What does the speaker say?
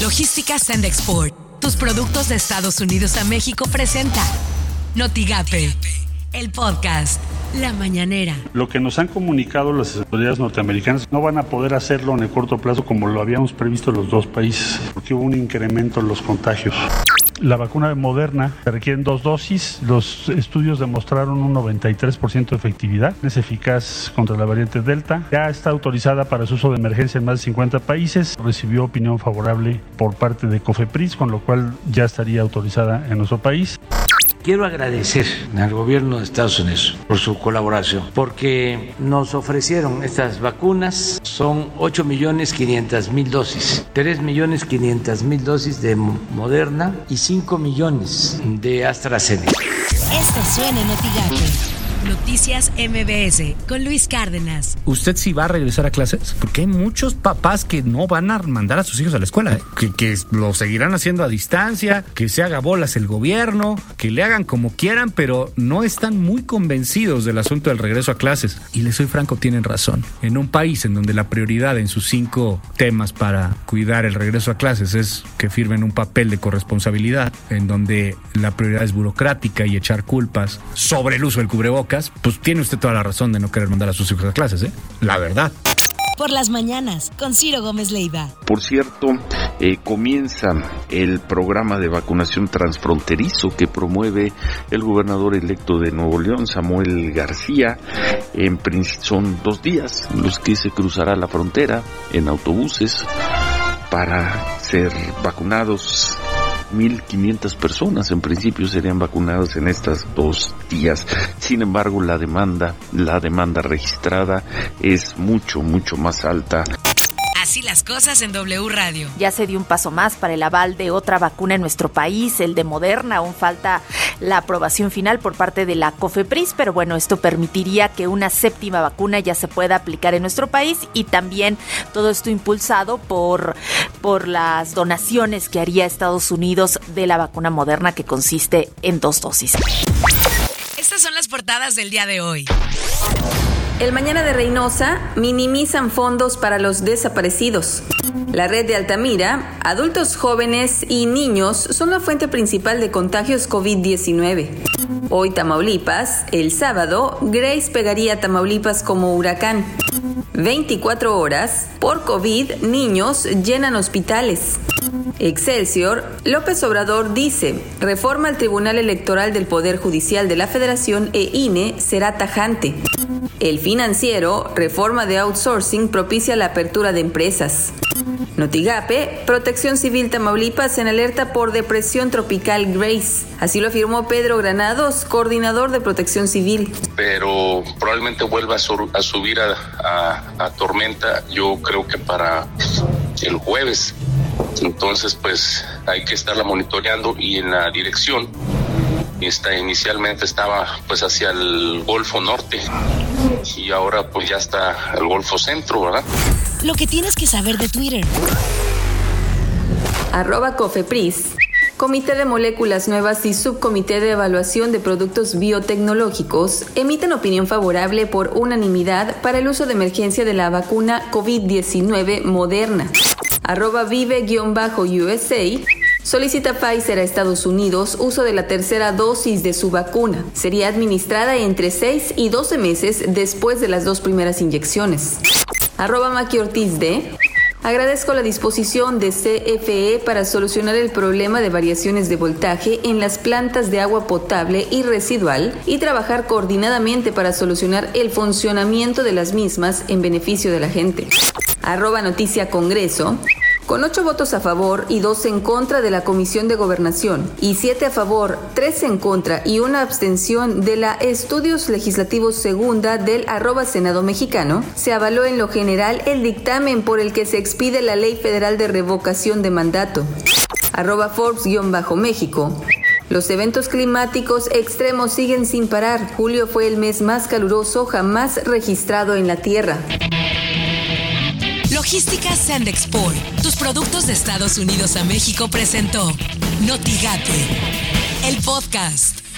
Logística Send Export. Tus productos de Estados Unidos a México presenta Notigape, el podcast. La mañanera. Lo que nos han comunicado las autoridades norteamericanas no van a poder hacerlo en el corto plazo como lo habíamos previsto los dos países, porque hubo un incremento en los contagios. La vacuna de Moderna requieren dos dosis. Los estudios demostraron un 93% de efectividad. Es eficaz contra la variante Delta. Ya está autorizada para su uso de emergencia en más de 50 países. Recibió opinión favorable por parte de COFEPRIS, con lo cual ya estaría autorizada en nuestro país. Quiero agradecer al gobierno de Estados Unidos por su colaboración, porque nos ofrecieron estas vacunas, son 8 millones 500 mil dosis, 3 millones 500 mil dosis de Moderna y 5 millones de AstraZeneca. Esto suena en Noticias MBS con Luis Cárdenas. ¿Usted sí va a regresar a clases? Porque hay muchos papás que no van a mandar a sus hijos a la escuela, ¿eh? que, que, lo seguirán haciendo a distancia, que se haga bolas el gobierno, que le hagan como quieran, pero no están muy convencidos del asunto del regreso a clases. Y les soy franco, tienen razón. En un país en donde la prioridad en sus cinco temas para cuidar el regreso a clases es que firmen un papel de corresponsabilidad, en donde la prioridad es burocrática y echar culpas sobre el uso del cubrebocas, pues tiene usted toda la razón de no querer mandar a sus hijos a clases, ¿eh? La verdad. Por las mañanas, con Ciro Gómez Leiva. Por cierto, eh, comienza el programa de vacunación transfronterizo que promueve el gobernador electo de Nuevo León, Samuel García. En son dos días los que se cruzará la frontera en autobuses para ser vacunados 1.500 personas en principio serían vacunadas en estas dos días. Sin embargo, la demanda, la demanda registrada es mucho, mucho más alta. Así las cosas en W Radio. Ya se dio un paso más para el aval de otra vacuna en nuestro país, el de Moderna. Aún falta la aprobación final por parte de la COFEPRIS, pero bueno, esto permitiría que una séptima vacuna ya se pueda aplicar en nuestro país y también todo esto impulsado por, por las donaciones que haría Estados Unidos de la vacuna Moderna que consiste en dos dosis. Estas son las portadas del día de hoy. El Mañana de Reynosa minimizan fondos para los desaparecidos. La red de Altamira, adultos jóvenes y niños son la fuente principal de contagios COVID-19. Hoy Tamaulipas, el sábado, Grace pegaría a Tamaulipas como huracán. 24 horas, por COVID, niños llenan hospitales. Excelsior, López Obrador dice, reforma al Tribunal Electoral del Poder Judicial de la Federación e INE será tajante. El financiero, reforma de outsourcing propicia la apertura de empresas. Notigape, Protección Civil Tamaulipas en alerta por depresión tropical Grace. Así lo afirmó Pedro Granados, coordinador de Protección Civil. Pero probablemente vuelva a, subir a tormenta, yo creo que para el jueves. Entonces, pues hay que estarla monitoreando y en la dirección Está, inicialmente estaba pues hacia el Golfo Norte y ahora pues ya está el Golfo Centro, ¿verdad? Lo que tienes que saber de Twitter. Arroba Cofepris. Comité de Moléculas Nuevas y Subcomité de Evaluación de Productos Biotecnológicos emiten opinión favorable por unanimidad para el uso de emergencia de la vacuna COVID-19 moderna. Arroba vive-USA Solicita Pfizer a Estados Unidos uso de la tercera dosis de su vacuna. Sería administrada entre 6 y 12 meses después de las dos primeras inyecciones. Arroba Maki Ortiz de Agradezco la disposición de CFE para solucionar el problema de variaciones de voltaje en las plantas de agua potable y residual y trabajar coordinadamente para solucionar el funcionamiento de las mismas en beneficio de la gente. Arroba Noticia Congreso con ocho votos a favor y dos en contra de la Comisión de Gobernación y siete a favor, tres en contra y una abstención de la Estudios Legislativos Segunda del arroba Senado Mexicano, se avaló en lo general el dictamen por el que se expide la Ley Federal de Revocación de Mandato. Arroba Forbes-México. Los eventos climáticos extremos siguen sin parar. Julio fue el mes más caluroso jamás registrado en la Tierra. Logística Sand Export. Tus productos de Estados Unidos a México presentó Notigate, el podcast.